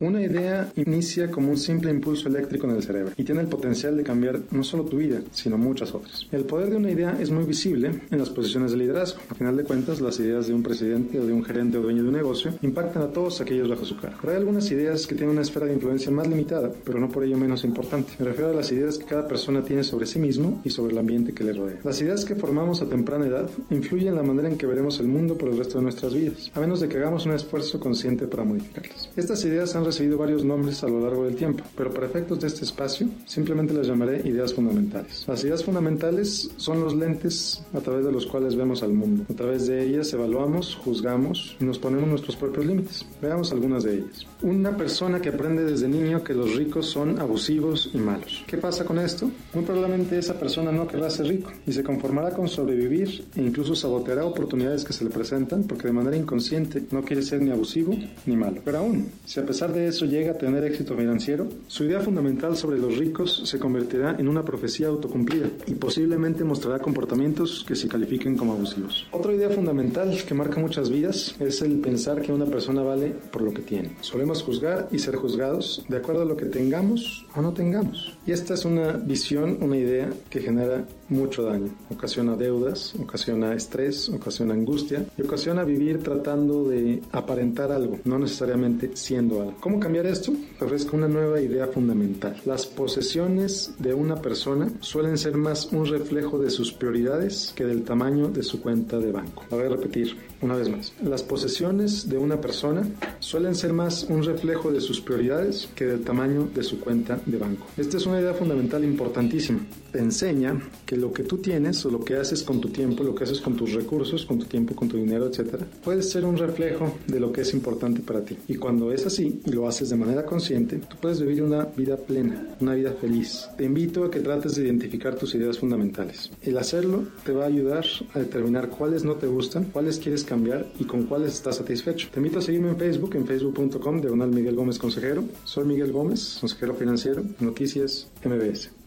Una idea inicia como un simple impulso eléctrico en el cerebro y tiene el potencial de cambiar no solo tu vida, sino muchas otras. El poder de una idea es muy visible en las posiciones de liderazgo. A final de cuentas, las ideas de un presidente o de un gerente o dueño de un negocio impactan a todos aquellos bajo su cargo. Pero hay algunas ideas que tienen una esfera de influencia más limitada, pero no por ello menos importante. Me refiero a las ideas que cada persona tiene sobre sí mismo y sobre el ambiente que le rodea. Las ideas que formamos a temprana edad influyen en la manera en que veremos el mundo por el resto de nuestras vidas, a menos de que hagamos un esfuerzo consciente para modificarlas. Estas ideas han recibido varios nombres a lo largo del tiempo, pero para efectos de este espacio simplemente las llamaré ideas fundamentales. Las ideas fundamentales son los lentes a través de los cuales vemos al mundo. A través de ellas evaluamos, juzgamos y nos ponemos nuestros propios límites. Veamos algunas de ellas. Una persona que aprende desde niño que los ricos son abusivos y malos. ¿Qué pasa con esto? Muy probablemente esa persona no querrá ser rico y se conformará con sobrevivir e incluso saboteará oportunidades que se le presentan porque de manera inconsciente no quiere ser ni abusivo ni malo. Pero aún, si a pesar de eso llega a tener éxito financiero, su idea fundamental sobre los ricos se convertirá en una profecía autocumplida y posiblemente mostrará comportamientos que se califiquen como abusivos. Otra idea fundamental que marca muchas vidas es el pensar que una persona vale por lo que tiene. Solemos juzgar y ser juzgados de acuerdo a lo que tengamos o no tengamos. Y esta es una visión, una idea que genera mucho daño. Ocasiona deudas, ocasiona estrés, ocasiona angustia y ocasiona vivir tratando de aparentar algo, no necesariamente siendo algo. ¿Cómo cambiar esto? Te ofrezco una nueva idea fundamental. Las posesiones de una persona suelen ser más un reflejo de sus prioridades que del tamaño de su cuenta de banco. La voy a repetir una vez más. Las posesiones de una persona suelen ser más un reflejo de sus prioridades que del tamaño de su cuenta de banco. Esta es una idea fundamental importantísima. Te enseña que lo que tú tienes o lo que haces con tu tiempo, lo que haces con tus recursos, con tu tiempo, con tu dinero, etcétera, puede ser un reflejo de lo que es importante para ti. Y cuando es así lo haces de manera consciente, tú puedes vivir una vida plena, una vida feliz. Te invito a que trates de identificar tus ideas fundamentales. El hacerlo te va a ayudar a determinar cuáles no te gustan, cuáles quieres cambiar y con cuáles estás satisfecho. Te invito a seguirme en Facebook, en facebook.com, diagonal Miguel Gómez Consejero. Soy Miguel Gómez, consejero financiero, Noticias MBS.